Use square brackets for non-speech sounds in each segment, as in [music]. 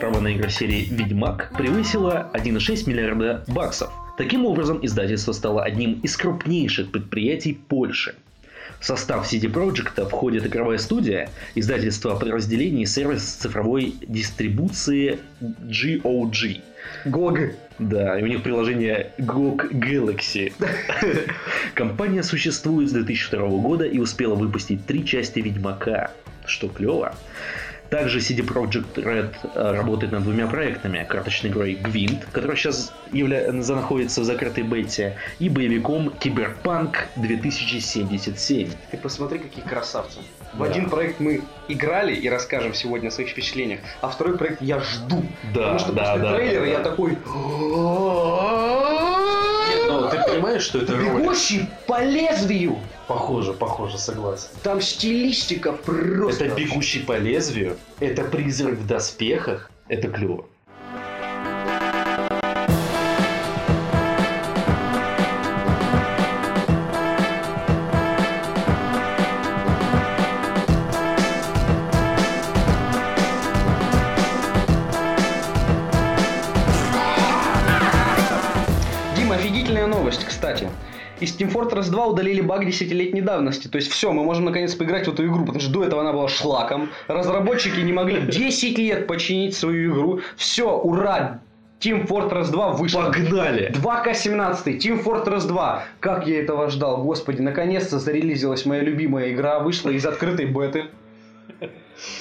Право на игру серии «Ведьмак», превысила 1,6 миллиарда баксов. Таким образом, издательство стало одним из крупнейших предприятий Польши. В состав CD Projekt входит игровая студия, издательство подразделений и сервис цифровой дистрибуции GOG. GOG. Да, и у них приложение GOG Galaxy. Компания существует с 2002 года и успела выпустить три части Ведьмака, что клево. Также CD Projekt Red э, работает над двумя проектами. Карточной игрой Гвинт, которая сейчас явля... находится в закрытой бете, и боевиком Киберпанк 2077. Ты посмотри, какие красавцы. В Да. один проект мы играли и расскажем сегодня о своих впечатлениях, а второй проект я жду. Да, Потому что да, после да, трейлера да, я да. такой... Понимаешь, что это ролик? Бегущий по лезвию! Похоже, похоже, согласен. Там стилистика просто... Это бегущий по лезвию, это призрак в доспехах, это клево. Team Fortress 2 удалили баг десятилетней давности. То есть все, мы можем наконец поиграть в эту игру, потому что до этого она была шлаком. Разработчики не могли 10 лет починить свою игру. Все, ура! Team Fortress 2 вышла. Погнали! 2К17, Team Fortress 2. Как я этого ждал, господи, наконец-то зарелизилась моя любимая игра, вышла из открытой беты.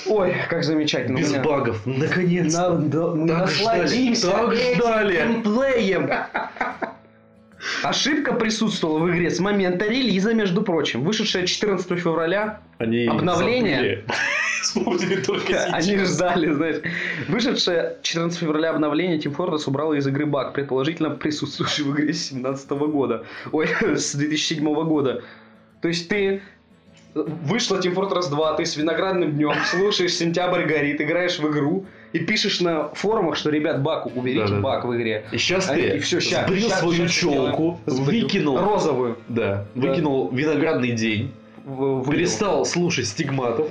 Ой, как замечательно. Без меня- багов, наконец-то. на- да, Так насладимся ждали, так ждали. геймплеем. Ошибка присутствовала в игре с момента релиза, между прочим. Вышедшая 14 февраля, Они Обновление? Вспомнили [laughs] только сейчас. они ждали, знаешь. Вышедшее 14 февраля обновление Team Fortress убрало из игры баг, предположительно присутствующий в игре с 2017 года. Ой, [laughs] с 2007 года. То есть ты Вышла Team Fortress 2, ты с виноградным днем слушаешь «Сентябрь горит», играешь в игру и пишешь на форумах, что, ребят, баг, уберите Да-да-да. баг в игре. И сейчас А, ты и всё, ща, сбрил ща, свою ща челку, выкинул, Розовую. да, Да. выкинул виноградный день, В- в- перестал слушать стигматов,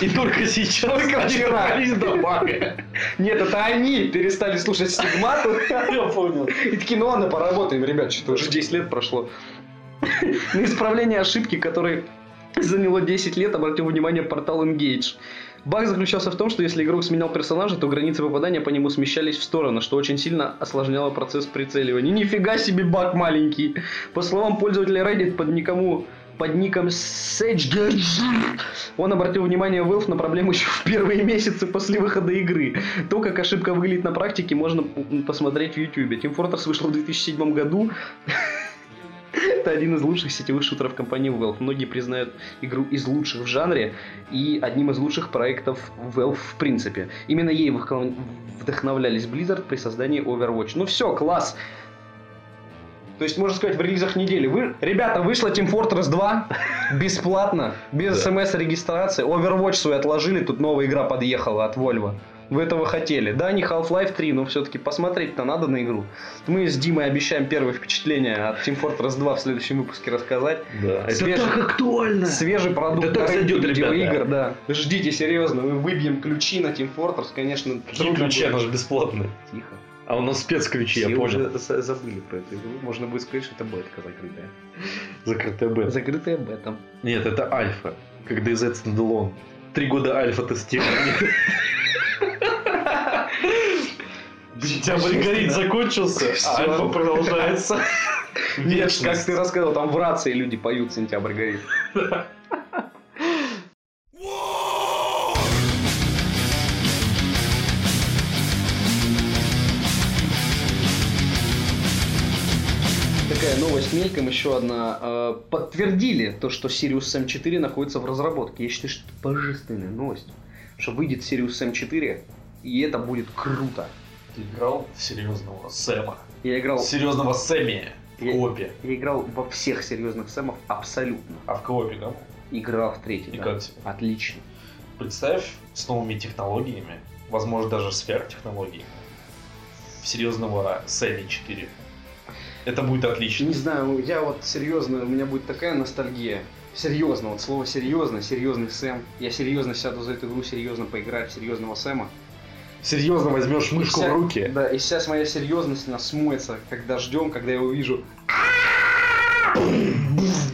и только сейчас Только вчера. до бага. Нет, это они перестали слушать стигмату. Я понял. И такие, ну ладно, поработаем, ребят, что-то уже 10 лет прошло. На исправление ошибки, которой заняло 10 лет, обратил внимание портал Engage. Баг заключался в том, что если игрок сменял персонажа, то границы попадания по нему смещались в сторону, что очень сильно осложняло процесс прицеливания. Нифига себе баг маленький. По словам пользователя Reddit под никому под ником Sedge, он обратил внимание Valve на проблему еще в первые месяцы после выхода игры. То, как ошибка выглядит на практике, можно посмотреть в YouTube. Team Fortress вышла в 2007 году. [laughs] Это один из лучших сетевых шутеров компании Valve. Многие признают игру из лучших в жанре и одним из лучших проектов Valve в принципе. Именно ей вдохнов- вдохновлялись Blizzard при создании Overwatch. Ну все, класс! То есть, можно сказать, в релизах недели. Вы... Ребята, вышла Team Fortress 2 [laughs] бесплатно, без смс-регистрации. Overwatch свой отложили, тут новая игра подъехала от Volvo. Вы этого хотели. Да, не Half-Life 3, но все-таки посмотреть-то надо на игру. Мы с Димой обещаем первое впечатление от Team Fortress 2 в следующем выпуске рассказать. Да, это Свежий- так актуально. Свежий продукт Это так зайдет, ребята. видеоигр, да. Ждите, серьезно, мы выбьем ключи на Team Fortress, конечно. Какие ключи, она же бесплатная. Тихо. А у нас спецключи, я Все понял. уже за- забыли про эту игру. Можно будет сказать, что это бетка закрытая. Закрытая бета. Закрытая бета. Нет, это альфа. Как DZ Standalone. Три года альфа тестирования. [laughs] Сентябрь горит закончился, а альфа продолжается. Нет, как ты рассказал, там в рации люди поют «Сентябрь горит». Такая новость мельком, еще одна. Э, Подтвердили то, что Sirius Sam 4 находится в разработке. Я считаю, что это божественная новость. Что выйдет Sirius Sam 4, и это будет круто. Ты играл в серьезного Сэма. Я играл, Серьезного Сэмми в Я- коопе. я играл во всех серьезных Сэмов абсолютно. А в коопе кому? Играл в третий. И да. как тебе? Отлично. Представь с новыми технологиями, возможно даже сверхтехнологиями, в серьезного Сэмми 4. Это будет отлично. Не знаю, я вот серьезно, у меня будет такая ностальгия. Серьезно, вот слово серьезно, серьезный Сэм. Я серьезно сяду за эту игру, серьезно поиграю в серьезного Сэма. Серьезно возьмешь мышку вся- в руки. Да, и сейчас моя серьезность нас смоется, когда ждем, когда я увижу.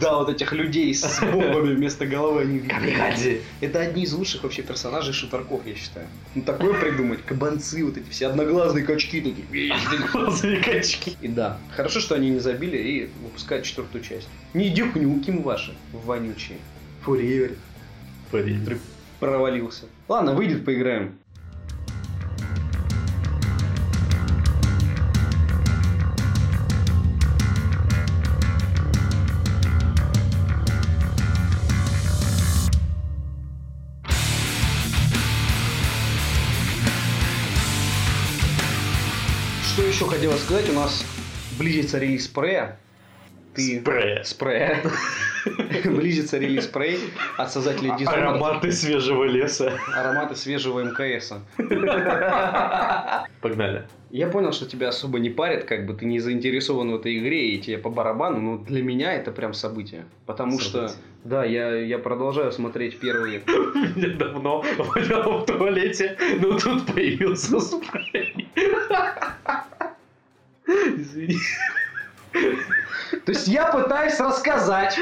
Да, вот этих людей с бомбами вместо головы. Они... Камикадзе. Это одни из лучших вообще персонажей шутерков, я считаю. Ну такое придумать, кабанцы, вот эти все одноглазые качки такие. Глазовые качки. И да, хорошо, что они не забили и выпускают четвертую часть. Не дюкнюким ваши, вонючие. Блин. провалился. Ладно, выйдет, поиграем. Что хотела сказать? У нас близится релиз спрея. Ты... Спрея. Спрея. [laughs] Близится релиз спрей от создателей Dishonored. Ароматы свежего леса. Ароматы свежего МКСа. [laughs] Погнали. Я понял, что тебя особо не парит, как бы ты не заинтересован в этой игре и тебе по барабану, но для меня это прям событие. Потому что, да, я, я продолжаю смотреть первые... [laughs] Я давно вонял в туалете, но тут появился спрей. Извини. То есть я пытаюсь рассказать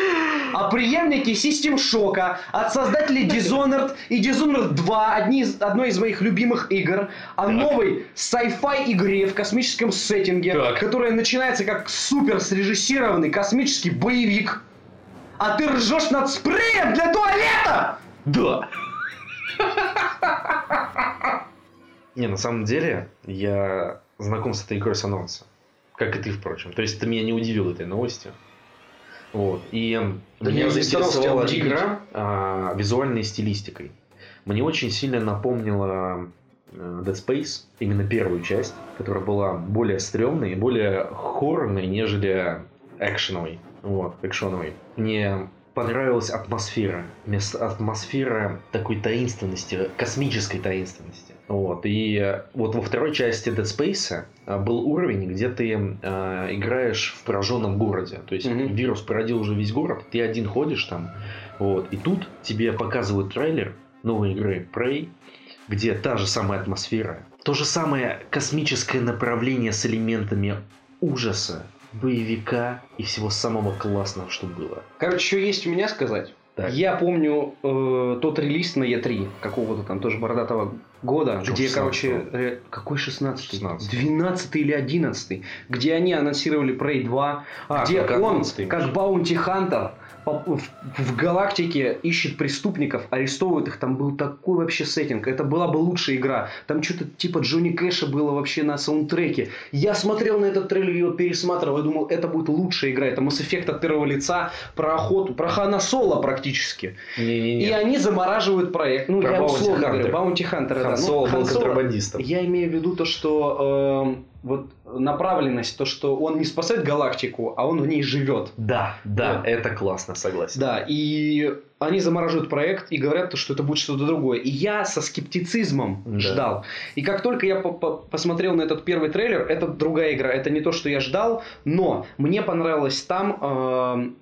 о преемнике System Shock от создателей Dishonored и Dishonored 2, одни из, одной из моих любимых игр, о Так. новой sci-fi игре в космическом сеттинге, Так. которая начинается как супер срежиссированный космический боевик. А ты ржешь над спреем для туалета! Да. Не, на самом деле, я знаком с этой игрой с анонса. Как и ты, впрочем. То есть, ты меня не удивил этой новостью. Вот. И Да меня заинтересовала игра а, визуальной стилистикой. Мне очень сильно напомнила э, Dead Space, именно первую часть, которая была более стрёмной и более хоррорной, нежели экшеновой. Вот, экшоновой. Мне понравилась атмосфера. Атмосфера такой таинственности, космической таинственности. Вот. И э, вот во второй части Dead Space э, был уровень, где ты э, играешь в пораженном городе. То есть Мгм. вирус породил уже весь город, ты один ходишь там. Вот. И тут тебе показывают трейлер новой игры Prey, где та же самая атмосфера, то же самое космическое направление с элементами ужаса, боевика и всего самого классного, что было. Короче, что есть у меня сказать? Так. Я помню э, тот релиз на E3 какого-то там тоже бородатого года, Чё, где, 16-го? короче, э, какой 16 16. 12 или 11 где они анонсировали Prey 2, А, где как он, 11-й, как bounty hunter, в, в галактике ищет преступников, арестовывает их, там был такой вообще сеттинг, это была бы лучшая игра, там что-то типа Джонни Кэша было вообще на саундтреке, я смотрел на этот трейлер, его пересматривал, и думал, это будет лучшая игра, это Mass Effect от первого лица, про охоту, про Хана Соло практически, Не-не-не. и они замораживают проект, ну Про я условно Hunter. говорю, Bounty Hunter а, Хан да, ну, Соло был Хан Соло- контрабандистом. я имею в виду то, что эм, вот направленность, то, что он не спасает галактику, а он в ней живет. Да, да, Вот. это классно, согласен. Да, и они замораживают проект и говорят, то, что это будет что-то другое. И я со скептицизмом Да. ждал. И как только я по- по- посмотрел на этот первый трейлер, это другая игра, это не то, что я ждал, но мне понравилось там эм,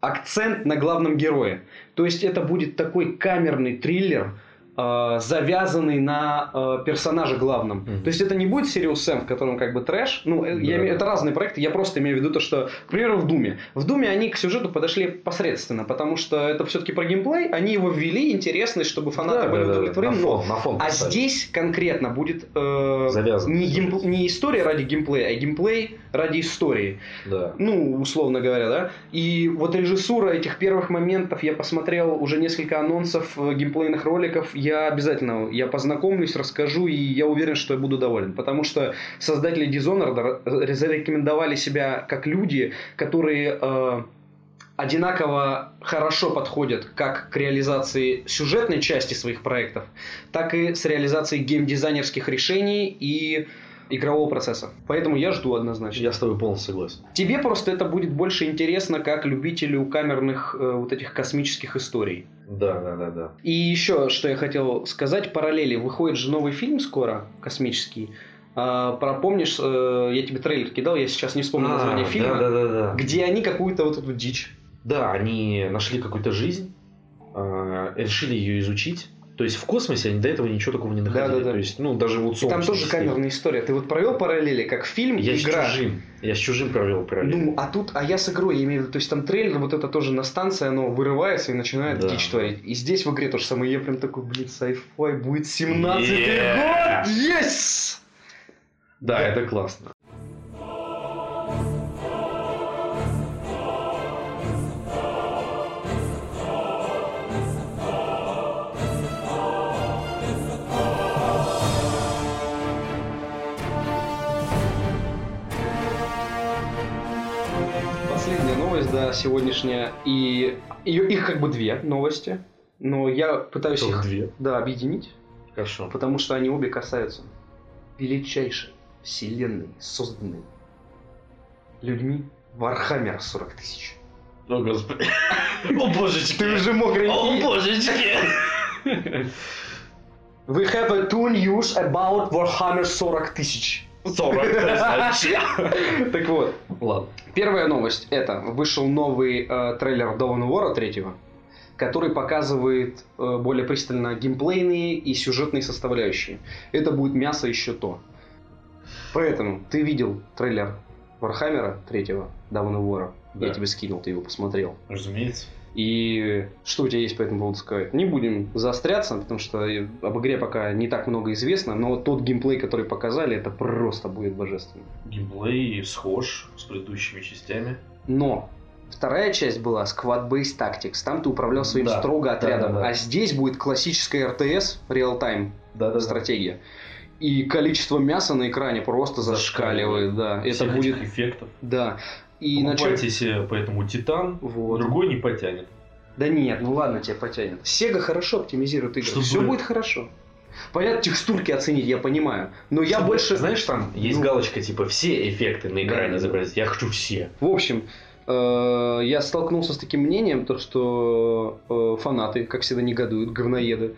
акцент на главном герое. То есть это будет такой камерный триллер, э, завязанный на э, персонаже главном. Мгм. То есть это не будет Serious Sam, в котором как бы трэш. Ну, э, я Да. имею- это разные проекты. Я просто имею в виду то, что, к примеру, в Doom е. В Doom е они к сюжету подошли посредственно, потому что это все-таки про геймплей. Они его ввели, интересный, чтобы фанаты Да, были да, да, удовлетворены. на но- фон, на фон А поставили. здесь конкретно будет э, Завязан. не, геймп- не история ради геймплея, а геймплей ради истории. Да. Ну, условно говоря, да. И вот режиссура этих первых моментов, я посмотрел уже несколько анонсов э, геймплейных роликов, я обязательно, я познакомлюсь, расскажу, и я уверен, что я буду доволен. Потому что создатели Dishonored зарекомендовали себя как люди, которые э, одинаково хорошо подходят как к реализации сюжетной части своих проектов, так и с реализацией геймдизайнерских решений и игрового процесса. Поэтому я жду однозначно. Я с тобой полностью согласен. Тебе просто это будет больше интересно как любителю камерных э, вот этих космических историй. Да, да, да, да. И еще, что я хотел сказать, параллели. Выходит же новый фильм скоро, космический. А, про, помнишь, э, я тебе трейлер кидал, я сейчас не вспомню название фильма, Да, да, да, да. где они какую-то вот эту дичь Да, они нашли какую-то жизнь, э, решили ее изучить. То есть в космосе они до этого ничего такого не находили. Да, да, да. То есть, ну, даже вот И там тоже камерная история. Ты вот провел параллели, как фильм Я и с игра. чужим. Я с чужим провел параллель. Ну, а тут, а я с игрой, я имею в виду, то есть там трейлер, вот это тоже на станции, оно вырывается и начинает Да. дичь творить. И здесь в игре то же самое, я прям такой, блин, sci-fi будет 17 Yeah. год, yes! да, это классно. Сегодняшняя, и ее, их как бы две новости, но я пытаюсь Только их, две. да, объединить, Хорошо. потому что они обе касаются величайшей вселенной, созданной людьми Warhammer 40 тысяч. О, господи. О, божечки. Ты уже мог О, божечки. [laughs] We have a two news about Warhammer 40 тысяч. 40 тысяч. [laughs] Так вот, Ладно. первая новость это вышел новый э, трейлер Dawn of War 3, который показывает э, более пристально геймплейные и сюжетные составляющие. Это будет мясо еще то. Поэтому ты видел трейлер Вархаммера 3 Dawn War. Да. Я тебе скинул, ты его посмотрел. Разумеется. И что у тебя есть по этому поводу сказать? Не будем заостряться, потому что об игре пока не так много известно, но тот геймплей, который показали, это просто будет божественно. Геймплей схож с предыдущими частями. Но вторая часть была Squad Based Tactics. Там ты управлял своим Да. строго отрядом. Да-да-да. А здесь будет классическая RTS, реал-тайм Да, стратегия. И количество мяса на экране просто зашкаливает, да. Это будет, эффектов. да. И на чём- Покупайте себе поэтому Титан, Вот. другой не потянет. Да нет, ну ладно, тебя потянет. Sega хорошо оптимизирует игры. Чтобы- Все будет хорошо. Понятно, текстурки оценить, я понимаю. Но я Чтобы- больше... Знаешь, там есть Ну. галочка, типа, все эффекты на экране Да. изобразить. Я хочу все. В общем, э, я столкнулся с таким мнением, то что э, фанаты, как всегда, негодуют, говноеды.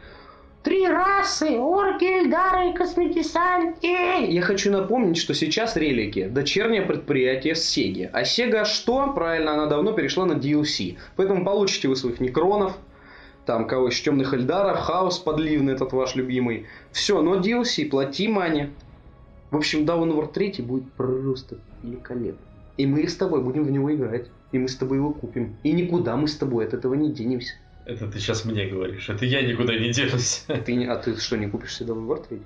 Три расы, орки, эльдары и космодесанты. Я хочу напомнить, что сейчас релики – дочернее предприятие Сеги. А Сега что? Правильно, она давно перешла на DLC. Поэтому получите вы своих некронов, там кого еще темных эльдаров, хаос подливный этот ваш любимый. Все, но DLC, плати мане. В общем, War 3 будет просто великолепно. И мы с тобой будем в него играть. И мы с тобой его купим. И никуда мы с тобой от этого не денемся. Это ты сейчас мне говоришь. Это я никуда не денусь. Ты не, а ты что, не купишь себе War 3?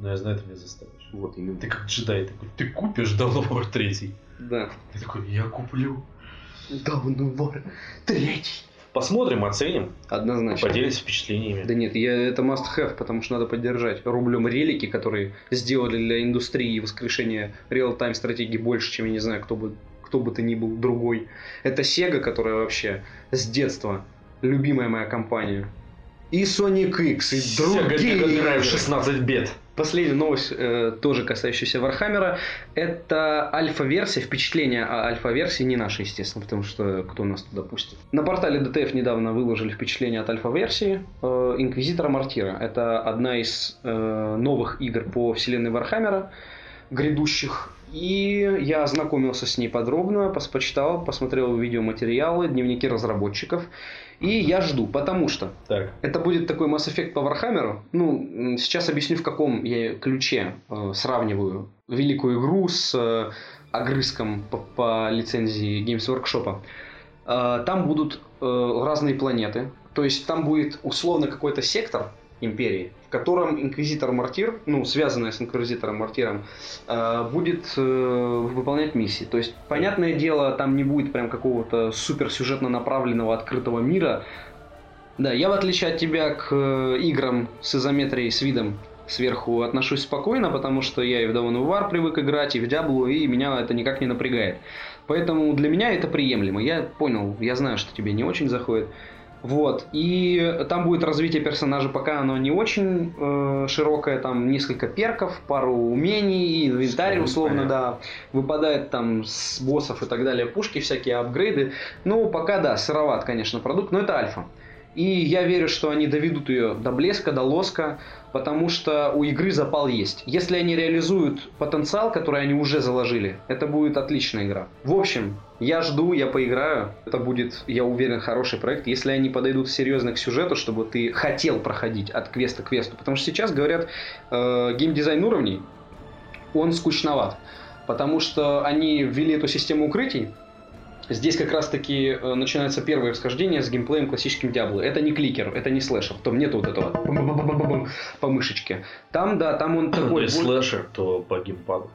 Ну, я знаю, ты меня заставишь. Вот именно. Ты как джедай такой, ты купишь War 3? Да. Ты такой, я куплю. War 3. Посмотрим, оценим, Однозначно. поделимся впечатлениями. Да нет, я, это must have, потому что надо поддержать рублем релики, которые сделали для индустрии воскрешения реал-тайм стратегии больше, чем я не знаю, кто бы, кто бы то ни был другой. Это Sega, которая вообще с детства любимая моя компания. И Sonic X, и другие. Игры. 16 бит. Последняя новость, э, тоже касающаяся Вархаммера, это альфа-версия, впечатление о альфа-версии, не наши, естественно, потому что кто нас туда пустит. На портале DTF недавно выложили впечатление от альфа-версии э, Инквизитора Мартира. Это одна из э, новых игр по вселенной Вархаммера, грядущих. И я ознакомился с ней подробно, пос- почитал, посмотрел видеоматериалы, дневники разработчиков. И я жду, потому что Так, это будет такой Mass Effect по Вархаммеру. Ну, сейчас объясню, в каком я ключе э, сравниваю великую игру с э, огрызком по, по лицензии Games Workshop. Э, там будут э, разные планеты. То есть там будет условно какой-то сектор империи, в котором Инквизитор Мартир, ну, связанная с Инквизитором Мартиром, э, будет э, выполнять миссии. То есть, понятное дело, там не будет прям какого-то суперсюжетно направленного открытого мира, да, я в отличие от тебя к э, играм с изометрией, с видом сверху отношусь спокойно, потому что я и в Dawn of War привык играть, и в Diablo, и меня это никак не напрягает. Поэтому для меня это приемлемо. Я понял, я знаю, что тебе не очень заходит. Вот. И там будет развитие персонажа, пока оно не очень э, широкое, там несколько перков, пару умений, инвентарь, условно, да. Выпадает там с боссов и так далее, пушки, всякие апгрейды. Ну, пока да, сыроват, конечно, продукт, но это альфа. И я верю, что они доведут ее до блеска, до лоска, потому что у игры запал есть. Если они реализуют потенциал, который они уже заложили, это будет отличная игра. В общем, Я жду, я поиграю. Это будет, я уверен, хороший проект. Если они подойдут серьезно к сюжету, чтобы ты хотел проходить от квеста к квесту. Потому что сейчас говорят, э, геймдизайн уровней, он скучноват. Потому что они ввели эту систему укрытий, Здесь как раз-таки э, начинается первое расхождение с геймплеем классическим Диабло. Это не кликер, это не слэшер. Там нету вот этого по мышечке. Там, да, там он такой... Если слэшер, то по геймпаду.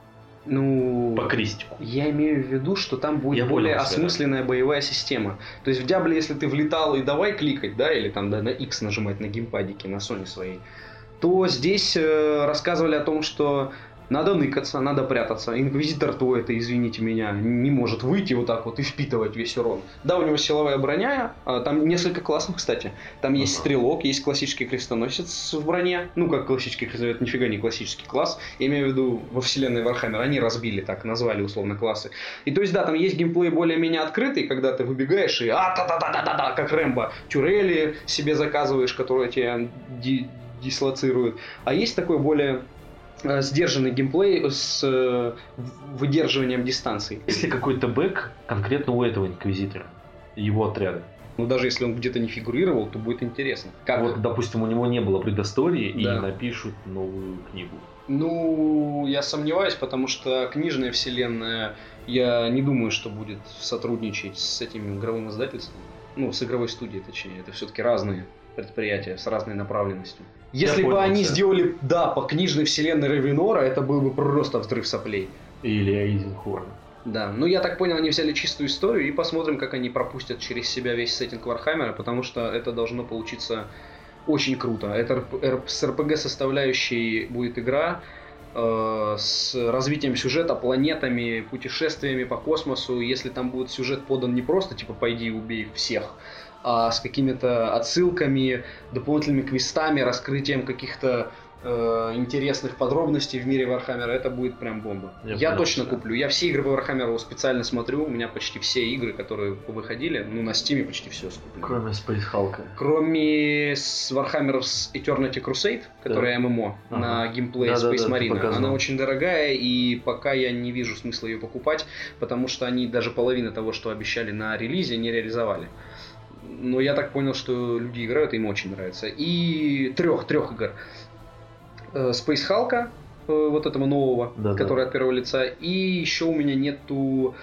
Ну, по крестику. Я имею в виду, что там будет Я более понял, осмысленная да. боевая система. То есть в Диабле, если ты влетал и давай кликать, да, или там да, на X нажимать на геймпадике, на Sony своей, то здесь э, рассказывали о том, что надо ныкаться, надо прятаться. Инквизитор то это, извините меня, не может выйти вот так вот и впитывать весь урон. Да, у него силовая броня, а, там несколько классов, кстати. Там есть стрелок, есть классический крестоносец в броне. Ну, как классический крестоносец, нифига не классический класс. Я имею в виду во вселенной Warhammer. Они разбили так, назвали условно классы. И то есть, да, там есть геймплей более-менее открытый, когда ты выбегаешь и а та та та та та та как Рэмбо, тюрели себе заказываешь, которые тебя ди- дислоцируют. А есть такой более сдержанный геймплей с э, выдерживанием дистанции. Есть ли какой-то бэк конкретно у этого инквизитора, его отряда? Ну, даже если он где-то не фигурировал, то будет интересно. Как вот, допустим, у него не было предыстории да. и напишут новую книгу. Ну, я сомневаюсь, потому что книжная вселенная, я не думаю, что будет сотрудничать с этим игровым издательством. Ну, с игровой студией, точнее. Это все-таки разные предприятия с разной направленностью. Если бы они сделали, да, по книжной вселенной Ревенора, это был бы просто взрыв соплей. Или Эйзенхорн. Да, ну я так понял, они взяли чистую историю и посмотрим, как они пропустят через себя весь сеттинг Вархаммера, потому что это должно получиться очень круто. Это с РПГ составляющей будет игра э, с развитием сюжета, планетами, путешествиями по космосу. Если там будет сюжет подан не просто, типа, пойди убей всех, а с какими-то отсылками, дополнительными квестами, раскрытием каких-то э, интересных подробностей в мире Вархаммера, это будет прям бомба. Я, я понял, точно да. куплю. Я все игры по Вархаммеру специально смотрю. У меня почти все игры, которые выходили, ну на Стиме почти все скуплю. Кроме Space Hulk. Кроме с Warhammer Eternity Crusade, которая да. ММО ага. на геймплее да, Space да, Marine. Она очень дорогая, и пока я не вижу смысла ее покупать, потому что они даже половину того, что обещали на релизе, не реализовали но я так понял, что люди играют, им очень нравится. И трех, трех игр. Э, Space Hulk, э, вот этого нового, да, который да. от первого лица. И еще у меня нету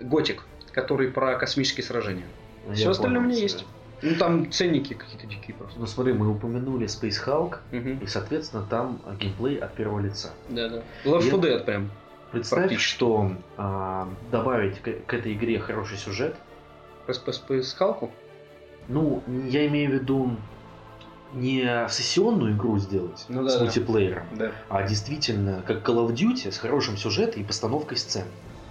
Готик, который про космические сражения. Я Все остальное у меня есть. Ну там ценники какие-то дикие просто. Ну смотри, мы упомянули Space Hulk, угу. и соответственно там геймплей от первого лица. Да, да. Left 4 Dead прям. Представь, что а, добавить к, к этой игре хороший сюжет. По Space Hulk? Ну, я имею в виду не сессионную игру сделать ну, да, с мультиплеером, да. а действительно как Call of Duty с хорошим сюжетом и постановкой сцен.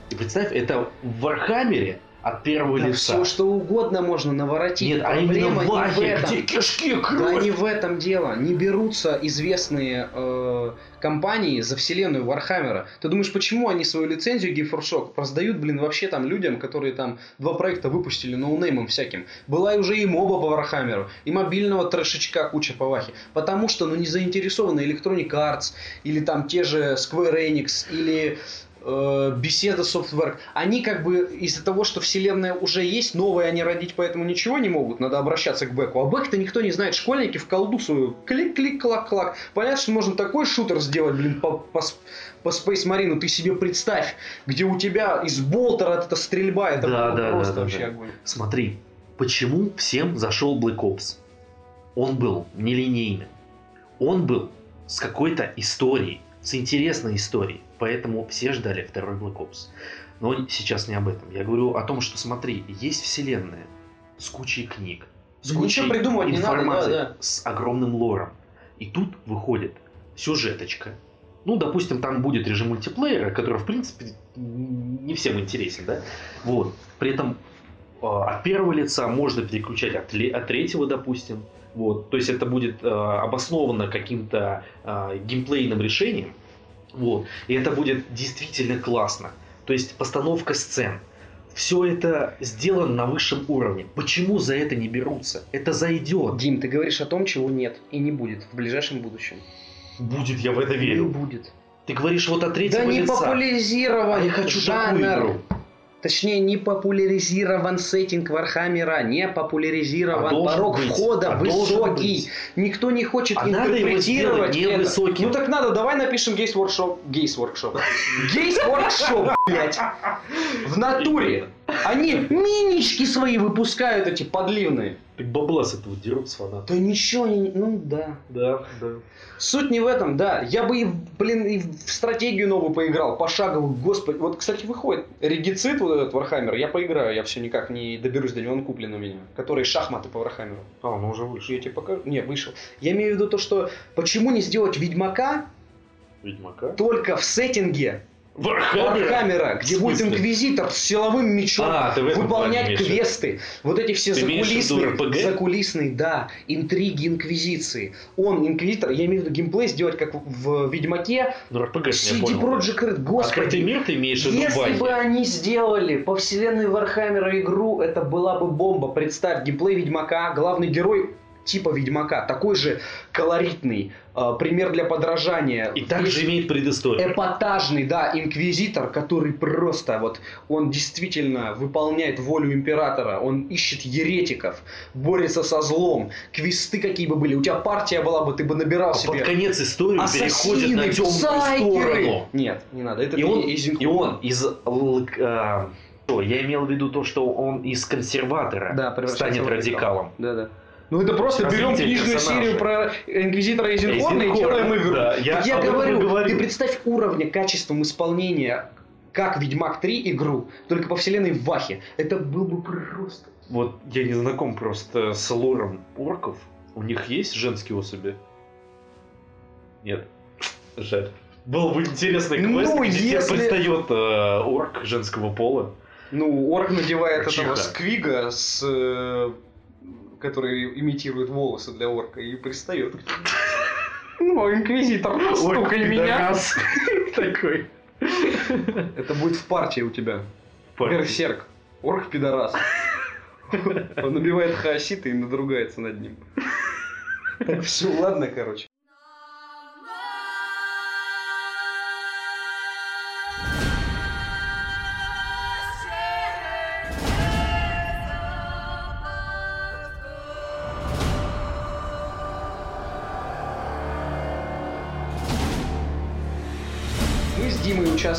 И представь, это в Вархаммере от первого да лица. Все что угодно можно наворотить. Нет, а именно в Вахе, где кишки, кровь. Да не в этом дело. Не берутся известные э, компании за вселенную Вархаммера. Ты думаешь, почему они свою лицензию GeForce раздают, блин, вообще там людям, которые там два проекта выпустили ноунеймам всяким. Была и уже и MOBA по Вархаммеру, и мобильного трешечка куча по Вахе. Потому что, ну, не заинтересованы Electronic Arts, или там те же Square Enix, или э, беседа Software, они как бы из-за того, что вселенная уже есть, новые они родить поэтому ничего не могут, надо обращаться к бэку. А бэк-то никто не знает, школьники в колду свою клик-клик-клак-клак. Понятно, что можно такой шутер сделать, блин, по, по, по Space Marine, ты себе представь, где у тебя из болтера эта стрельба, это да, да, просто да, вообще да. огонь. Смотри, почему всем зашел Black Ops? Он был нелинейным. Он был с какой-то историей, с интересной историей. Поэтому все ждали второй Black Ops. Но сейчас не об этом. Я говорю о том, что смотри, есть вселенная с кучей книг, с да кучей информации, надо, да, да. с огромным лором. И тут выходит сюжеточка. Ну, допустим, там будет режим мультиплеера, который, в принципе, не всем интересен, да? Вот. При этом э, от первого лица можно переключать от, от третьего, допустим. Вот. То есть это будет э, обосновано каким-то э, геймплейным решением. Вот. И это будет действительно классно. То есть постановка сцен. Все это сделано на высшем уровне. Почему за это не берутся? Это зайдет. Дим, ты говоришь о том, чего нет и не будет в ближайшем будущем. Будет, я в это верю. Не будет. Ты говоришь вот о третьем Да не популяризирован а я хочу жанр. Такую игру. Точнее, не популяризирован сеттинг Вархаммера, не популяризирован А порог быть, входа а высокий. Никто не хочет А надо его интерпретировать это. Ну так надо, давай напишем Games Workshop. Games Workshop. Games Workshop, блядь. [laughs] В натуре. Они минички свои выпускают, эти подливные. Так бабла с этого дерут с фанатов. Да ничего не... Ну да. Да, да. Суть не в этом, да. Я бы, и, блин, и в стратегию новую поиграл, пошаговую, господи. Вот, кстати, выходит Regicide вот этот Вархаммер, я поиграю, я все никак не доберусь до него, он куплен у меня. Который шахматы по Вархаммеру. А, он уже вышел. Я тебе покажу. Не, вышел. Я имею в виду то, что почему не сделать Ведьмака Ведьмака. только в сеттинге Вархаммера? Вархаммера, где будет инквизитор с силовым мечом, А, ты плане выполнять квесты, вот эти все Ты закулисные, закулисные, да, интриги инквизиции. Он инквизитор, я имею в виду геймплей сделать как в Ведьмаке, Ну, RPG, CD Projekt Red, господи. Открытый мир ты имеешь в виду Если бы они сделали по вселенной Вархаммера игру, это была бы бомба. Представь, геймплей Ведьмака, главный герой типа Ведьмака, такой же колоритный, пример для подражания. И также имеет предысторию. Эпатажный, да, инквизитор, который просто вот, он действительно выполняет волю императора, он ищет еретиков, борется со злом, квесты какие бы были, у тебя партия была бы, ты бы набирал А себе... под конец истории переходит на темную псайкеры. сторону. Нет, не надо, это И он, из и он из... что, я имел в виду то, что он из консерватора Да, станет радикалом. Да, да. Ну это просто Развитие берем книжную персонажа. серию про инквизитора Эйзенхорна и делаем игру. да, я я говорю, говорю. ты представь уровня, качеством исполнения как Ведьмак 3 игру, только по вселенной Вахи. Это был бы просто... Вот я не знаком просто с лором орков. У них есть женские особи? Нет. Жаль. Был бы интересный Ну, квест, где тебе если- предстает э, орк женского пола. Ну, Орк надевает Чиха. этого сквига, с, э, который имитирует волосы для орка, и пристает. Ну, инквизитор, стукай меня. [laughs] Такой. Это будет в партии у тебя. Берсерк. Орк пидорас. [laughs] Он набивает хаосита и надругается над ним. [laughs] Все, ладно, короче.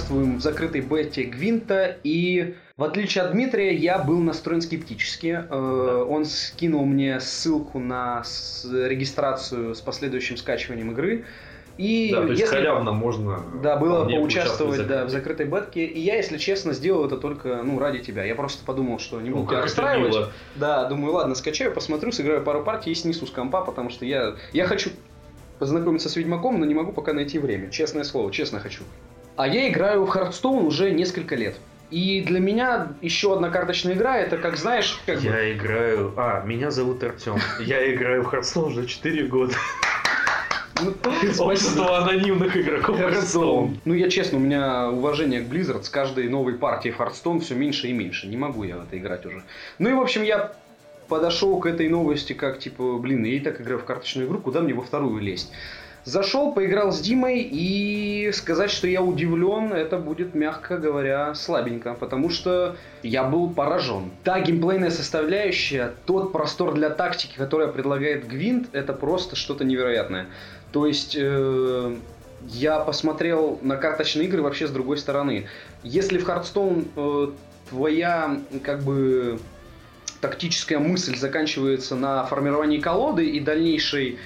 Участвуем в закрытой бете Гвинта, и в отличие от Дмитрия, я был настроен скептически. Э, Он скинул мне ссылку на регистрацию с последующим скачиванием игры. И Да, то есть если- халявно можно Да, было поучаствовать поучаствовать да, в закрытой бетке. И я, если честно, сделал это только ну, ради тебя. Я просто подумал, что не Ну, буду тебя как это расстраивать. мило. Да, думаю, ладно, скачаю, посмотрю, сыграю пару партий и снесу с компа, потому что я, я хочу познакомиться с Ведьмаком, но не могу пока найти время. Честное слово, честно хочу. А я играю в Hearthstone уже несколько лет. И для меня еще одна карточная игра, это как знаешь, как бы- Я играю... А, меня зовут Артем. Я играю в Hearthstone уже 4 года. Ну. Общество [laughs] анонимных игроков Hearthstone. Ну, я честно, у меня уважение к Blizzard с каждой новой партией в Hearthstone все меньше и меньше. Не могу я в это играть уже. Ну и, в общем, я подошел к этой новости как, типа, блин, я и так играю в карточную игру, куда мне во вторую лезть? Зашел, поиграл с Димой, и сказать, что я удивлен, это будет, мягко говоря, слабенько, потому что я был поражен. Та геймплейная составляющая, тот простор для тактики, который предлагает Гвинт, это просто что-то невероятное. То есть э, я посмотрел на карточные игры вообще с другой стороны. Если в Hearthstone э, твоя как бы тактическая мысль заканчивается на формировании колоды и дальнейшей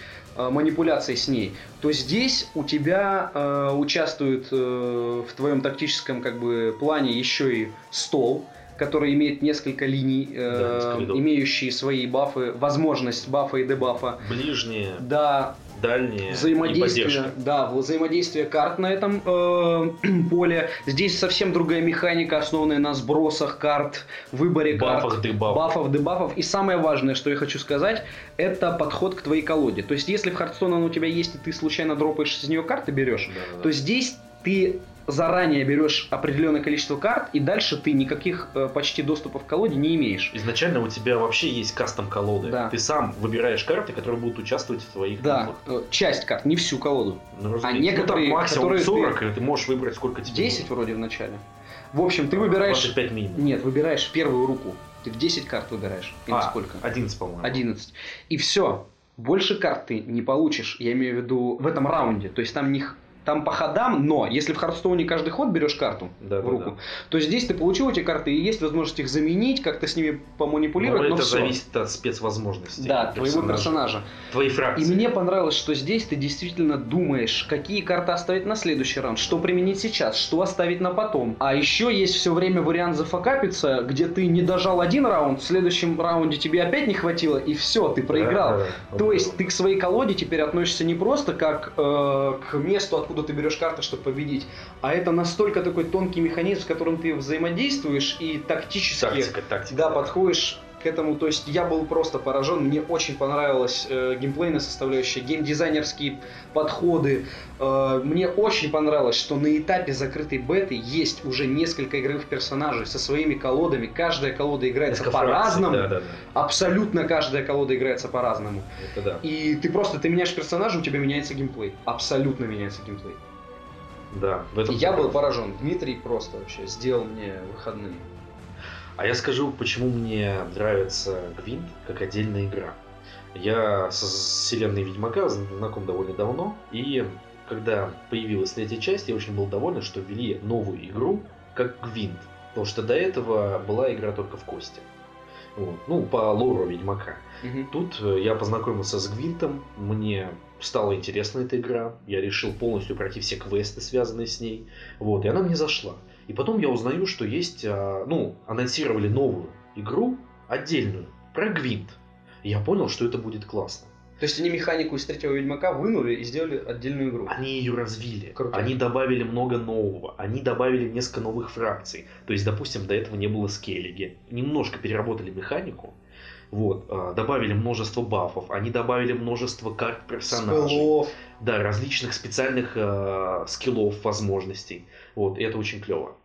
э, манипуляции с ней, то здесь у тебя э, участвует э, в твоем тактическом как бы плане еще и стол, который имеет несколько линий, э, Да, имеющие свои бафы, возможность бафа и дебафа. Ближние, Да, дальние взаимодействие, да, взаимодействие карт на этом э, [clears throat] поле. Здесь совсем другая механика, основанная на сбросах карт, выборе Бафах, карт, дебафах. бафов, дебафов. И самое важное, что я хочу сказать, это подход к твоей колоде. То есть, если в Hearthstone она у тебя есть, и ты случайно дропаешь из нее карты берешь, Да-да-да. то здесь ты заранее берешь определенное количество карт, и дальше ты никаких э, почти доступов к колоде не имеешь. Изначально у тебя вообще есть custom колоды. Да. Ты сам выбираешь карты, которые будут участвовать в твоих Да, битвах. э, часть карт, не всю колоду. Ну. А Ну, некоторые, там максимум которые 40, и ты можешь выбрать сколько тебе 10 нужно. вроде в начале. В общем, ты выбираешь... 25 минимум. Нет, выбираешь первую руку. Ты в 10 карт выбираешь. Или А, сколько? 11, по-моему. 11. И все. Больше карт ты не получишь. Я имею в виду в этом раунде. То есть там не х- там по ходам, но если в Хардстоуне каждый ход берешь карту Да, в да, руку, да. то здесь ты получил эти карты и есть возможность их заменить, как-то с ними поманипулировать, Но но это всё. зависит от спецвозможностей. Да, твоего персонажа. Твоей И фракции. мне понравилось, что здесь ты действительно думаешь, какие карты оставить на следующий раунд, что применить сейчас, что оставить на потом. А еще есть все время вариант зафакапиться, где ты не дожал один раунд, в следующем раунде тебе опять не хватило, и все, ты проиграл. Да, да. То есть ты к своей колоде теперь относишься не просто как э, к месту, откуда ты берешь карты, чтобы победить, а это настолько такой тонкий механизм, с которым ты взаимодействуешь и тактически Тактика, тактика. да, подходишь к этому. То есть я был просто поражен. Мне очень понравилась э, геймплейная составляющая, геймдизайнерские подходы. Э, мне очень понравилось, что на этапе закрытой беты есть уже несколько игровых персонажей со своими колодами. Каждая колода играется по-разному. Да, да, Абсолютно каждая колода играется по-разному. да. Да. И ты просто ты меняешь персонажа, у тебя меняется геймплей. Абсолютно меняется геймплей. Да, в этом я был поражен. Дмитрий просто вообще сделал мне выходные. А я скажу, почему мне нравится Гвинт как отдельная игра. Я с вселенной Ведьмака знаком довольно давно, и когда появилась третья часть, я очень был доволен, что ввели новую игру как Гвинт. Потому что до этого была игра только в кости. Вот. Ну, по лору Ведьмака. Мгм. Тут э, я познакомился с Гвинтом, мне стала интересна эта игра, я решил полностью пройти все квесты, связанные с ней, вот, и она мне зашла. И потом я узнаю, что есть, а, ну, анонсировали новую игру, отдельную, про Гвинт. И я понял, что это будет классно. То есть они механику из третьего Ведьмака вынули и сделали отдельную игру. Они ее развили, Круто. они добавили много нового, они добавили несколько новых фракций. То есть, допустим, до этого не было скеллиги. Немножко переработали механику, вот, а, добавили множество бафов, они добавили множество карт персонажей. Спелов. Да, различных специальных э, скиллов, возможностей. Вот, и это очень клево.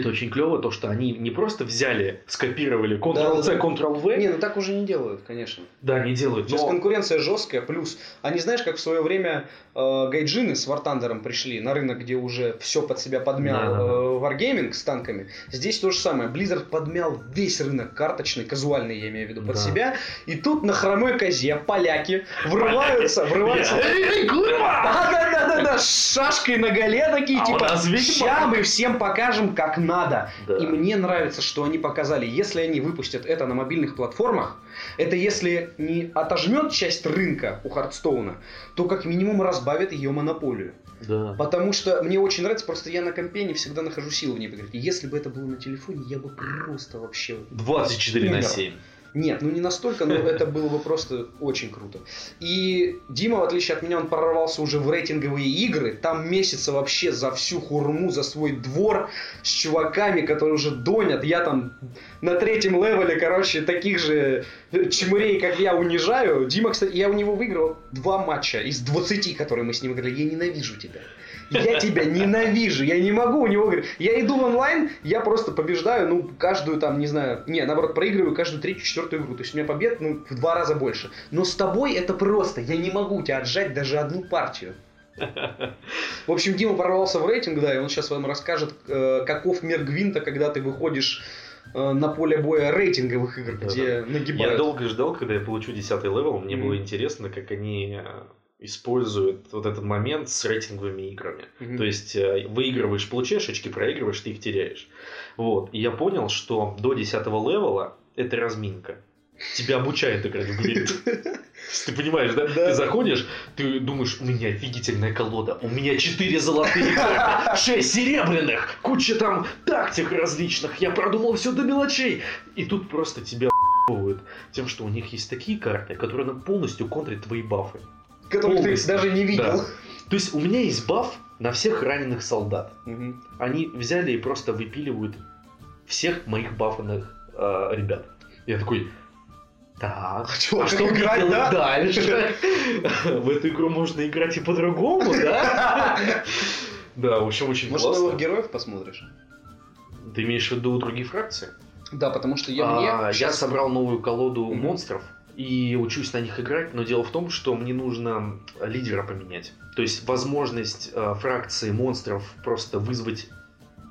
Это очень клево, то, что они не просто взяли, скопировали Ctrl-C. Ctrl-V, Не, ну так уже не делают, конечно. да, не делают, Сейчас но... конкуренция жесткая, плюс они, знаешь, как в свое время э, гайджины с Вартандером пришли на рынок, где уже все под себя подмял Да-да-да. э, Wargaming с танками. Здесь то же самое. Blizzard подмял весь рынок карточный, казуальный, я имею в виду, под Да. себя. И тут на хромой козе поляки врываются, врываются. Эй, курва! Да-да-да-да, с шашкой на голе такие, А типа, нас ведьмак». ща мы всем покажем, как надо. Да. И мне нравится, что они показали, если они выпустят это на мобильных платформах, это если не отожмет часть рынка у Хардстоуна, то как минимум разбавит ее монополию. Да. Потому что мне очень нравится, просто я на компе не всегда нахожу силу в ней поиграть. И если бы это было на телефоне, я бы просто вообще 24 на Умер. 7. Нет, ну не настолько, но это было бы просто очень круто. И Дима, в отличие от меня, он прорвался уже в рейтинговые игры. Там месяца вообще за всю хурму, за свой двор с чуваками, которые уже донят. Я там на третьем левеле, короче, таких же чмырей, как я, унижаю. Дима, кстати, я у него выиграл два матча из 20, которые мы с ним играли. Я ненавижу тебя. Я тебя ненавижу, я не могу у него говорить. Я иду в онлайн, я просто побеждаю, ну, каждую там, не знаю, не, наоборот, проигрываю каждую третью, четвертую игру. То есть у меня побед, ну, в два раза больше. Но с тобой это просто, я не могу тебя отжать даже одну партию. В общем, Дима прорвался в рейтинг, да, и он сейчас вам расскажет, э, каков мир Гвинта, когда ты выходишь э, на поле боя рейтинговых игр, Да-да. где Я нагибают. долго ждал, когда я получу 10 level, мне Мгм. было интересно, как они используют вот этот момент с рейтинговыми играми. Мгм. То есть э, выигрываешь, получаешь очки, проигрываешь, ты их теряешь. Вот. И я понял, что до 10 левела это разминка. Тебя обучают играть в гвинт. Ты понимаешь, да? Да. Ты заходишь, ты думаешь, у меня офигительная колода, у меня 4 золотые карты, 6 серебряных, куча там тактик различных, я продумал все до мелочей. И тут просто тебя тем, что у них есть такие карты, которые нам полностью контрят твои бафы. Которых ты даже не видел. Да. То есть у меня есть баф на всех раненых солдат. Они взяли и просто выпиливают всех моих бафанных э, ребят. Я такой, так, А чё, а как что мне играть, делать да? дальше? [laughs] В эту игру можно играть и по-другому, да? [laughs] Да, в общем, очень Может, классно. новых героев посмотришь? Ты имеешь в виду другие фракции? Да, потому что я А, мне... я собрал новую колоду монстров и учусь на них играть, но дело в том, что мне нужно лидера поменять. То есть возможность э, фракции монстров просто вызвать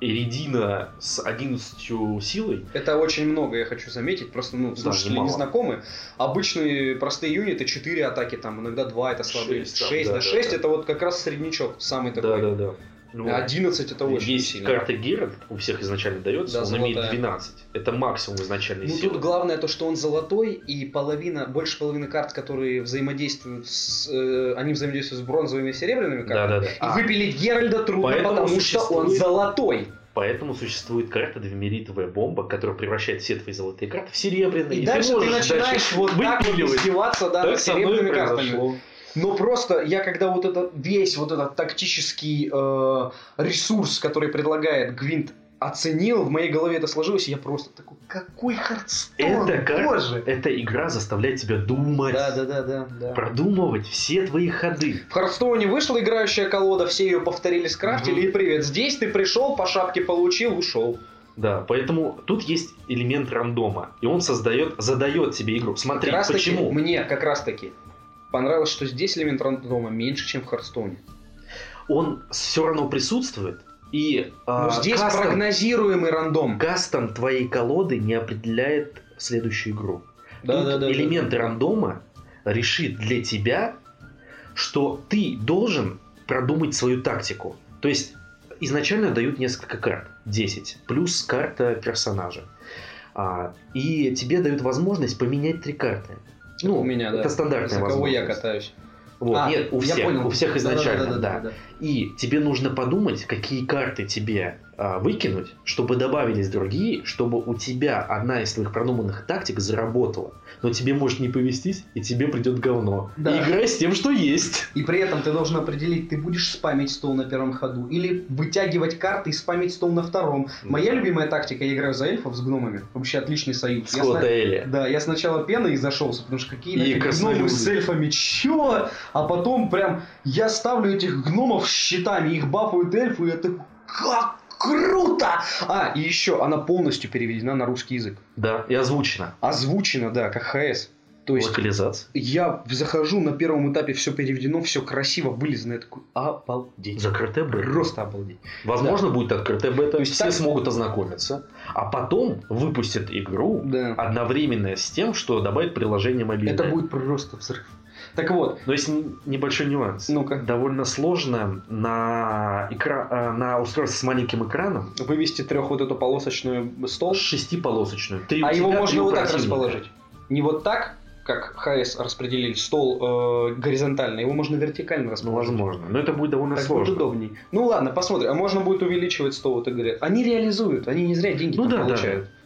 Эридина с 11 силой. Это очень много, я хочу заметить. Просто, ну, слушатели немало. не знакомы. Обычные простые юниты 4 атаки, там иногда 2 это слабые. Шесть, там, 6, да, да, да, 6 да. это вот как раз среднячок, самый такой. Да, да, да. Ну, 11 это очень есть сильно. карта Геральт, у всех изначально дается, Да, он имеет золотая. 12. Это максимум изначальной Ну силы. тут главное то, что он золотой, и половина, больше половины карт, которые взаимодействуют с... э, они взаимодействуют с бронзовыми и серебряными Да, картами. да, да. И А, выпилить Геральда трудно, Поэтому потому что он существует- золотой. Поэтому существует карта двимеритовая бомба, которая превращает все твои золотые карты в серебряные. И, дальше ты можешь начинаешь дальше вот так вот издеваться да, Так над серебряными картами. произошло. Но просто я когда вот это весь вот этот тактический э, ресурс, который предлагает Гвинт, оценил, в моей голове это сложилось, и я просто такой, какой Hearthstone, Эта карта, боже! эта игра заставляет тебя думать, Да, да, да, да, да. продумывать все твои ходы. В Хардстоуне вышла играющая колода, все ее повторили, скрафтили, Мгм. и привет. Здесь ты пришел, по шапке получил, ушел. Да, поэтому тут есть элемент рандома, и он создает, задает тебе игру. Смотри, как раз почему? таки, мне как раз таки понравилось, что здесь элемент рандома меньше, чем в Хардстоуне. Он все равно присутствует, и а, Но здесь кастом, прогнозируемый рандом. кастом твоей колоды не определяет следующую игру. Да, Тут да, да, элемент да. рандома решит для тебя, что ты должен продумать свою тактику. То есть изначально дают несколько карт, 10, плюс карта персонажа. А, и тебе дают возможность поменять три карты. Ну, у меня, да. это стандартная За кого я катаюсь. Вот, А, нет, у всех, понял. у всех изначально, да, Да-да-да-да-да. И тебе нужно подумать, какие карты тебе выкинуть, чтобы добавились другие, чтобы у тебя одна из твоих продуманных тактик заработала. Но тебе может не повестись, и тебе придет говно. Да. И играй с тем, что есть. И при этом ты должен определить, ты будешь спамить стол на первом ходу или вытягивать карты и спамить стол на втором. Моя Да. любимая тактика, я играю за эльфов с гномами. Вообще отличный союз. Скотта Эли. Да, я сначала пеной зашелся, потому что какие гномы с эльфами, чё? А потом прям я ставлю этих гномов щитами, их бафают эльфы, и я такой, как круто! А, и еще, она полностью переведена на русский язык. Да, и озвучено. Озвучена, да, как ХС. То есть Локализация. я захожу, на первом этапе все переведено, все красиво, вылезано. Я такой, обалдеть. Закрытая бета. Просто обалдеть. Возможно, будет открытая бета, То есть все так- смогут ознакомиться, а потом выпустят игру Да. одновременно с тем, что добавит приложение мобильное. Это будет просто взрыв. Так вот, Но есть небольшой нюанс. ну-ка, Довольно сложно на, экра... э, на устройстве с маленьким экраном вывести трех вот эту полосочную стол, шестиполосочную. Три а его можно вот так расположить. Не вот так, как ХС распределили стол э, горизонтально, его можно вертикально Ну, расположить. возможно. Но это будет довольно Так сложно. будет удобней. Ну ладно, посмотрим. А можно будет увеличивать стол, вот и говорят. Они реализуют, они не зря деньги Ну да, да.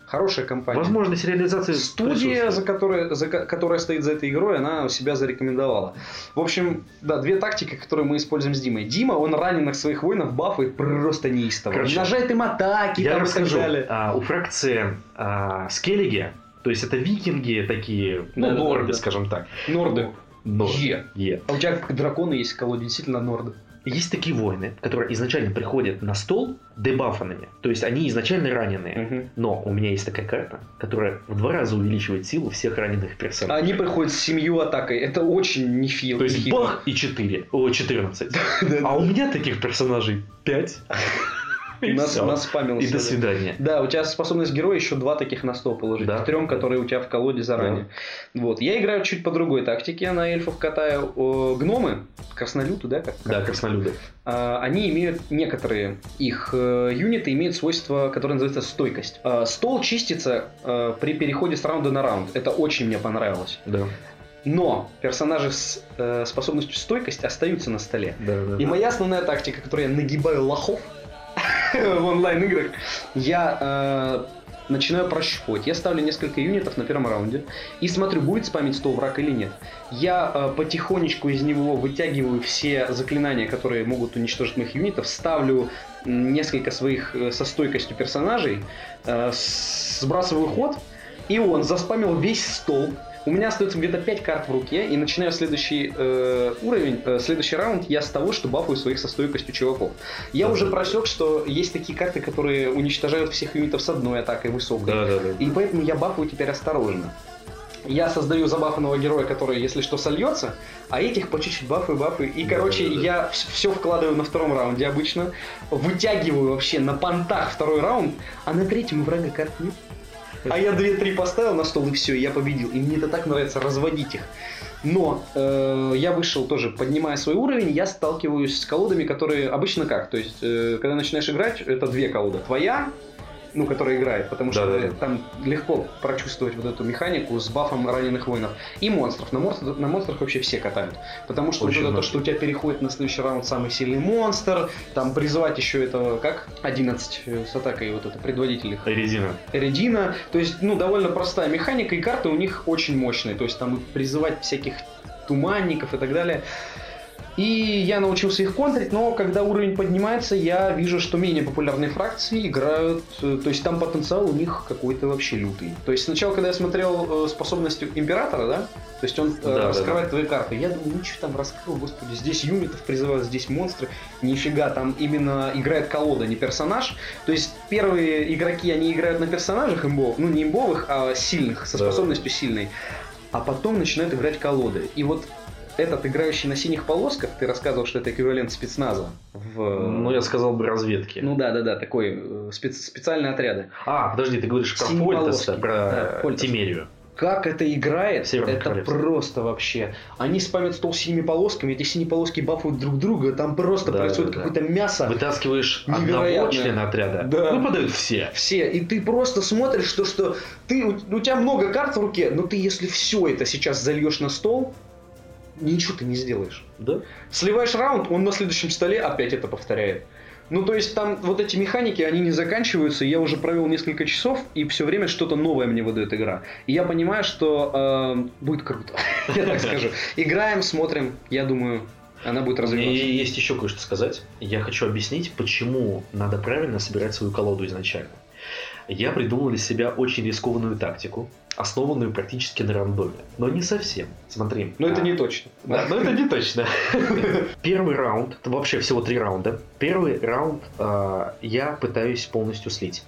Хорошая компания. Возможность реализации Студия, за которой, за, ко- которая стоит за этой игрой, она себя зарекомендовала. В общем, да, две тактики, которые мы используем с Димой. Дима, он раненых своих воинов бафает просто неистово. Короче, Нажать им атаки Я там, и так расскажу. далее. А, у фракции а, Скеллиги, то есть это викинги такие, ну, Да, да, да, да. скажем так. Норды. Норды. Е. Е. А у тебя драконы есть колоде, действительно норды. Есть такие воины, которые изначально приходят на стол дебафанными. То есть они изначально раненые. Но у меня есть такая карта, которая в два раза увеличивает силу всех раненых персонажей. Они приходят с семью атакой. Это очень нефил. То есть нехило. бах и 4. О, 14. [laughs] Да, А у меня таких персонажей 5. И нас, нас спамился. И до да. свидания. Да, у тебя способность героя еще два таких на стол положить. Да. К трем, которые у тебя в колоде заранее. Вот. Я играю чуть по другой тактике, на эльфов катаю. О, гномы, краснолюты, да? Как, Да, краснолюды. А, они имеют, некоторые их э, юниты имеют свойство, которое называется стойкость. А, стол чистится э, при переходе с раунда на раунд. Это очень мне понравилось. Да. Но персонажи с э, способностью стойкость остаются на столе. Да, да. И моя основная тактика, которой я нагибаю лохов [laughs] в онлайн-играх, я э, начинаю прощупывать. Я ставлю несколько юнитов на первом раунде и смотрю, будет спамить стол враг или нет. Я э, потихонечку из него вытягиваю все заклинания, которые могут уничтожить моих юнитов, ставлю несколько своих э, со стойкостью персонажей, э, сбрасываю ход, и он заспамил весь стол, У меня остается где-то 5 карт в руке, и начинаю следующий э, уровень, э, следующий раунд я с того, что бафаю своих со стойкостью чуваков. Я Да. уже просек, что есть такие карты, которые уничтожают всех юнитов с одной атакой высокой. Да, да, да. И поэтому я бафаю теперь осторожно. Я создаю забафанного героя, который, если что, сольется, а этих по чуть-чуть бафаю, бафаю. И, Да, короче, да, да. я все вкладываю на втором раунде обычно, вытягиваю вообще на понтах второй раунд, а на третьем у врага карт нет. А я 2-3 поставил на стол и все, я победил. И мне это так нравится разводить их. Но э, я вышел тоже, поднимая свой уровень, я сталкиваюсь с колодами, которые обычно как? То есть, э, когда начинаешь играть, это две колоды. Твоя, ну, которая играет, потому что Да-да-да. там легко прочувствовать вот эту механику с бафом раненых воинов. И монстров. На, монстр- на монстрах вообще все катают. Потому что Очень вот это то, что у тебя переходит на следующий раунд самый сильный монстр, там призывать еще этого, как? 11 с атакой вот это, предводитель их. Резина. Эредина. То есть, ну, довольно простая механика, и карты у них очень мощные. То есть, там призывать всяких туманников и так далее. И я научился их контрить, но когда уровень поднимается, я вижу, что менее популярные фракции играют, э, то есть там потенциал у них какой-то вообще лютый. То есть сначала, когда я смотрел э, способности Императора, да, то есть он э, Да, да, раскрывает твои карты, я думаю, ну что там раскрыл, господи, здесь юнитов призывают, здесь монстры, нифига, там именно играет колода, не персонаж. То есть первые игроки, они играют на персонажах имбов, ну не имбовых, а сильных, со Да. способностью сильной, а потом начинают играть колоды. И вот этот, играющий на синих полосках, ты рассказывал, что это эквивалент спецназа. В... Ну, я сказал бы разведки. Ну да, да, да, такой э, спец- специальные отряды. А, подожди, ты говоришь про Фольтеса, про Да. Тимерию. Как это играет, Северное это просто вообще. Они спамят стол синими полосками, эти синие полоски бафают друг друга, там просто Да, происходит да, да. какое-то мясо. Вытаскиваешь одного члена отряда, Да. выпадают все. Все, и ты просто смотришь, что, что ты, у, у тебя много карт в руке, но ты если все это сейчас зальешь на стол, ничего ты не сделаешь. Да? Сливаешь раунд, он на следующем столе опять это повторяет. Ну, то есть там вот эти механики, они не заканчиваются. Я уже провел несколько часов, и все время что-то новое мне выдает игра. И я понимаю, что э, будет круто. [laughs] Я так скажу. Играем, смотрим. Я думаю, она будет Мне развиваться. есть еще кое-что сказать. Я хочу объяснить, почему надо правильно собирать свою колоду изначально. Я придумал для себя очень рискованную тактику, основанную практически на рандоме. Но не совсем. Смотри. Но это а, не точно. Да, но это не точно. [laughs] Первый раунд, это вообще всего три раунда. Первый раунд а, я пытаюсь полностью слить.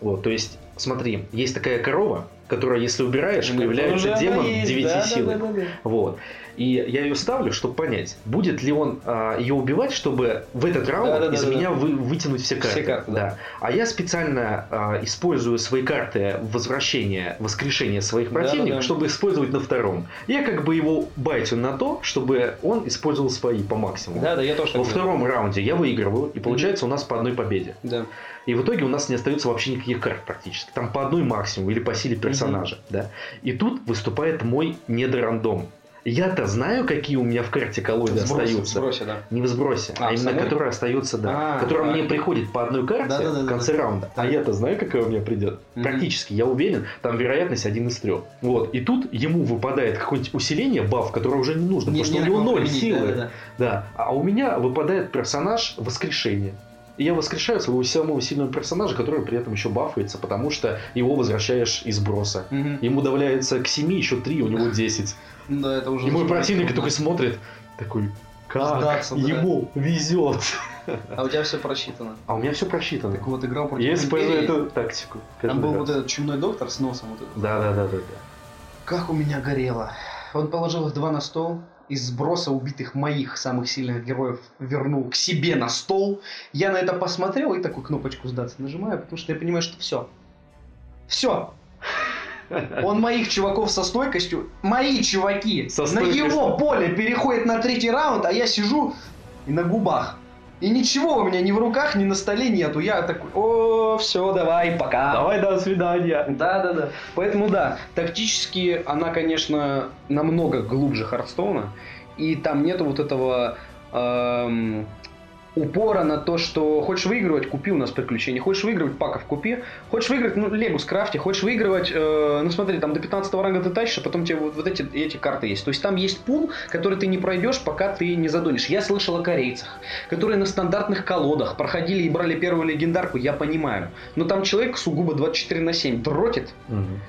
Вот, то есть, смотри, есть такая корова, которая, если убираешь, Ну, появляется демон она есть, 9 да, да, силы. да, да, да. Вот. И я ее ставлю, чтобы понять, будет ли он а, ее убивать, чтобы в этот раунд Да-да-да-да-да. из меня вы- вытянуть все карты. карты, да. А я специально а, использую свои карты возвращения, воскрешения своих противников, чтобы использовать на втором. Я как бы его байтю на то, чтобы он использовал свои по максимуму. Да, да, я тоже Во так делаю. втором раунде я выигрываю, и получается у нас по одной победе. Да. И в итоге у нас не остается вообще никаких карт практически. Там по одной максимум или по силе персонажа. Да? И тут выступает мой недорандом. Я-то знаю, какие у меня в карте колоды Сброс- остаются. сбросе, да. Не в сбросе, А, а, в именно самой? которая остается, да. А, которая так. мне приходит по одной карте Да-да-да-да-да. в конце раунда. А Так. я-то знаю, какая у меня придет. Мгм. Практически, я уверен, там вероятность один из трех. Вот. И тут ему выпадает какое-нибудь усиление, баф, которое уже не нужно, Не- потому что не у на него ноль применить, силы. да-да-да. Да. А у меня выпадает персонаж воскрешения. И я воскрешаю своего самого сильного персонажа, который при этом еще бафается, потому что его возвращаешь из броса. Мгм. Ему добавляется к 7, еще 3, у него 10. Да, это уже... И мой противник такой смотрит, такой, как Сдаться, да. ему везет. А у тебя все просчитано. А у меня все просчитано. Так вот, играл против Я использую эту тактику. Там был раз. вот этот чумной доктор с носом вот этот. Да, да, да, да, да. Как у меня горело. Он положил их два на стол, из сброса убитых моих самых сильных героев вернул к себе на стол. Я на это посмотрел и такую кнопочку сдаться нажимаю, потому что я понимаю, что все. Все. [laughs] Он моих чуваков со стойкостью, мои чуваки, Со на его поле переходит на третий раунд, а я сижу и на губах. И ничего у меня ни в руках, ни на столе нету. Я такой, о, все, давай, пока. Давай, до свидания. Да, да, да. Поэтому да, тактически она, конечно, намного глубже Хардстоуна. И там нету вот этого эм, упора на то, что хочешь выигрывать, купи у нас приключения. Хочешь выигрывать, паков купи. Хочешь выиграть, ну, Легу скрафти. Хочешь выигрывать, э, ну смотри, там до 15 ранга ты тащишь, а потом тебе вот, вот эти, эти карты есть. То есть там есть пул, который ты не пройдешь, пока ты не задонешь. Я слышал о корейцах, которые на стандартных колодах проходили и брали первую легендарку, я понимаю. Но там человек сугубо 24 на 7 дротит, Мгм.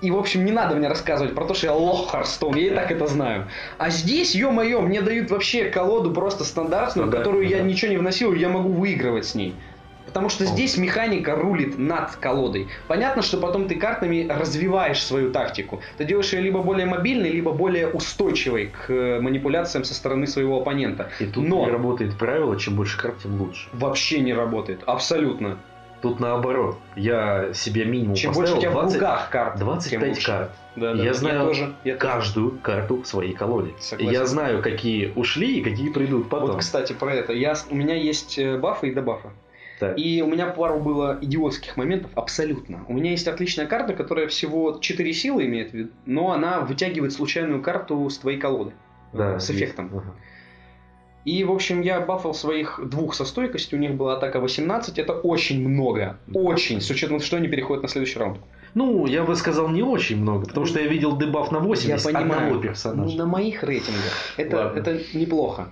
И, в общем, не надо мне рассказывать про то, что я лох Харстоун, я и так это знаю. А здесь, ё-моё, мне дают вообще колоду просто стандартную, Ну да, которую ну я да. ничего не вносил, и я могу выигрывать с ней. Потому что здесь механика рулит над колодой. Понятно, что потом ты картами развиваешь свою тактику. Ты делаешь ее либо более мобильной, либо более устойчивой к э, манипуляциям со стороны своего оппонента. И тут Но- не работает правило, чем больше карт, тем лучше. Вообще не работает. Абсолютно. Тут наоборот. Я себе минимум Чем поставил больше у тебя 20 в руках карт, тем 25 лучше. карт. Да, Я знаю тоже. Я тоже. Каждую карту в своей колоде. Согласен. Я знаю, какие ушли и какие придут потом. Вот, кстати, про это. Я, у меня есть э, бафы и дебафы. Так. И у меня пару было идиотских моментов абсолютно. У меня есть отличная карта, которая всего 4 силы имеет в виду, но она вытягивает случайную карту с твоей колоды. Да, с есть. эффектом. Ага. И, в общем, я бафал своих двух со стойкостью. У них была атака 18. Это очень много. Очень. С учетом, что они переходят на следующий раунд. Ну, я бы сказал, не очень много, потому что я видел дебаф на 80 я понимаю. одного персонажа. на моих рейтингах. Это, Ладно. это неплохо.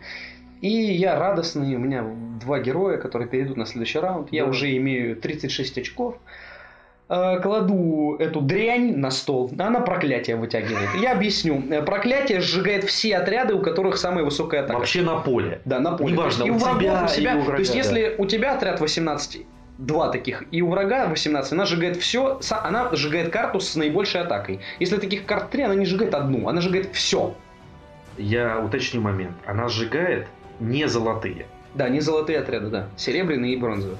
И я радостный, у меня два героя, которые перейдут на следующий раунд. Я Да. уже имею 36 очков. Э, Кладу эту дрянь на стол, она проклятие вытягивает. Я объясню. Э, Проклятие сжигает все отряды, у которых самая высокая атака. Вообще на поле. Да, на поле. Неважно, есть у врагов, тебя, у себя. и у врага, То есть, да. если у тебя отряд 18, два таких, и у врага 18, она сжигает все, она сжигает карту с наибольшей атакой. Если таких карт 3, она не сжигает одну, она сжигает все. Я уточню момент. Она сжигает не золотые. Да, не золотые отряды, да. Серебряные и бронзовые.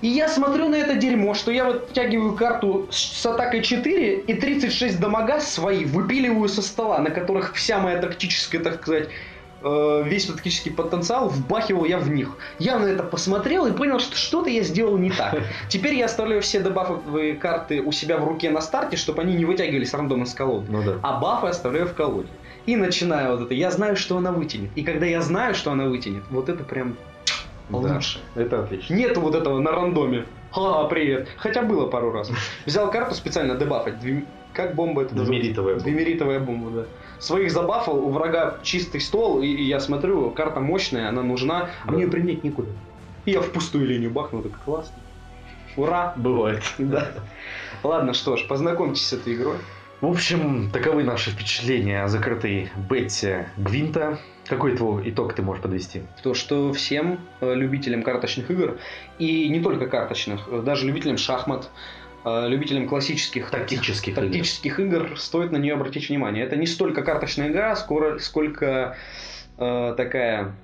И я смотрю на это дерьмо, что я вот втягиваю карту с, с атакой 4 и 36 дамага свои выпиливаю со стола, на которых вся моя тактическая, так сказать, э, весь тактический потенциал вбахивал я в них. Я на это посмотрел и понял, что что-то я сделал не так. [laughs] Теперь я оставляю все дебафовые карты у себя в руке на старте, чтобы они не вытягивались рандомно с колоды. Ну да. А бафы оставляю в колоде. И начинаю вот это. Я знаю, что она вытянет. И когда я знаю, что она вытянет, вот это прям Да. лучше. Это отлично. Нету вот этого на рандоме. А, привет. Хотя было пару раз. Взял карту специально дебафать. Две- Как бомба это называется? Двумеритовая бомба. Двемеритовая бомба, да. Своих забафал, у врага чистый стол, и, и я смотрю, карта мощная, она нужна, а Да. мне ее применять некуда. И я в пустую линию бахнул, так классно. Ура! Бывает. Да. Ладно, что ж, познакомьтесь с этой игрой. В общем, таковы наши впечатления о закрытой бете Гвинта. Какой твой итог ты можешь подвести? То, что всем э, любителям карточных игр, и не только карточных, э, даже любителям шахмат, э, любителям классических Тактических игр. тактических игр, стоит на нее обратить внимание. Это не столько карточная игра, скоро, сколько э, такая...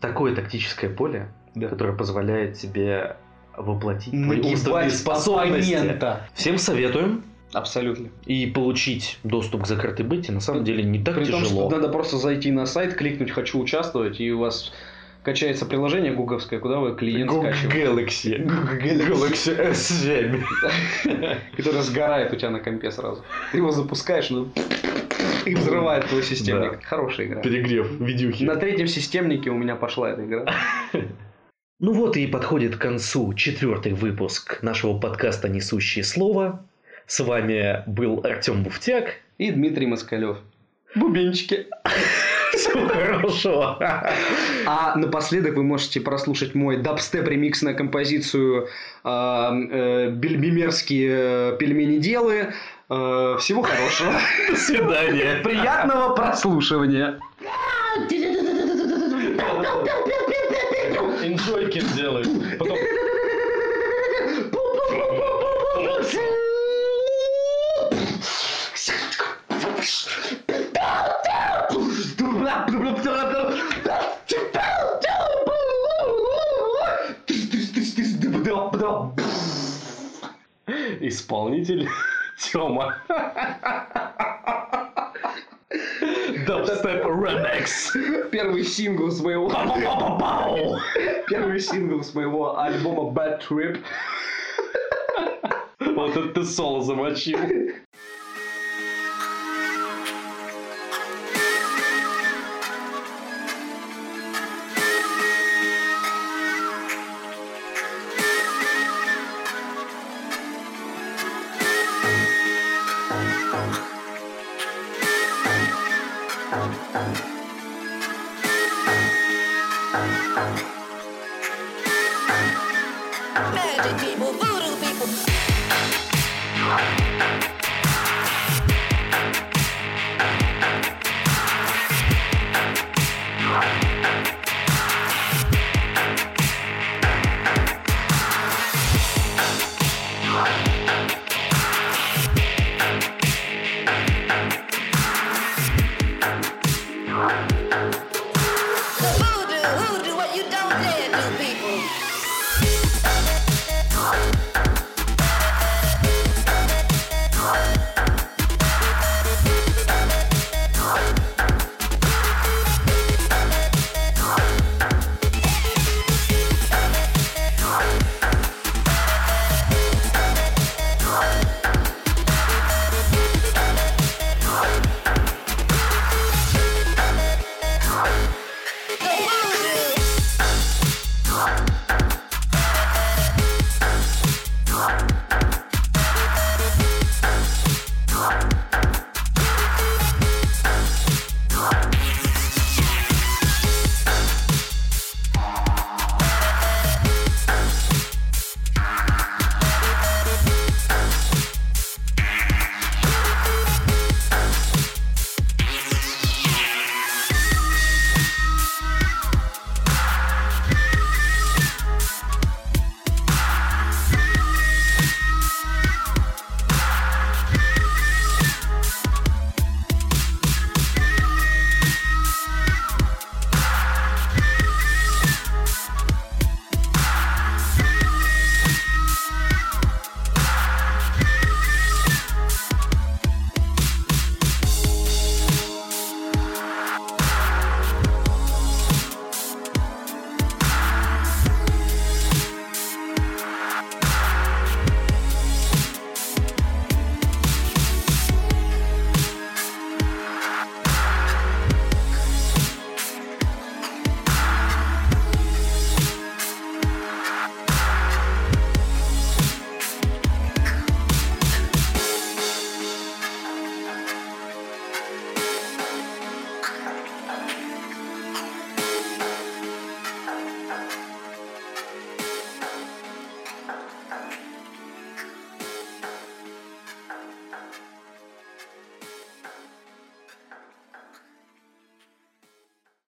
Такое тактическое поле, Да. которое позволяет тебе воплотить твои умственные Нагибать способности. оппонента. Всем советуем. Абсолютно. И получить доступ к закрытой бете на самом деле не так При том, тяжело. что надо просто зайти на сайт, кликнуть «Хочу участвовать», и у вас качается приложение гугловское, куда вы клиент Google скачиваете. [laughs] Galaxy. Galaxy S7. [laughs] который сгорает у тебя на компе сразу. Ты его запускаешь, ну, и взрывает твой системник. Хорошая игра. Перегрев видюхи. На третьем системнике у меня пошла эта игра. [laughs] Ну вот и подходит к концу четвертый выпуск нашего подкаста «Несущее слово». С вами был Артем Буфтяк. И Дмитрий Москалев. Бубенчики. [laughs] Всего хорошего. А напоследок вы можете прослушать мой дабстеп-ремикс на композицию э, э, бельбимерские пельмени делы. Э, всего хорошего. [laughs] До свидания. Приятного прослушивания. Инжойки делает. Потом... Исполнитель [laughs] Тёма. Дабстеп Ремикс. Первый сингл с моего... Первый сингл с моего альбома Bad Trip. Вот это ты соло замочил.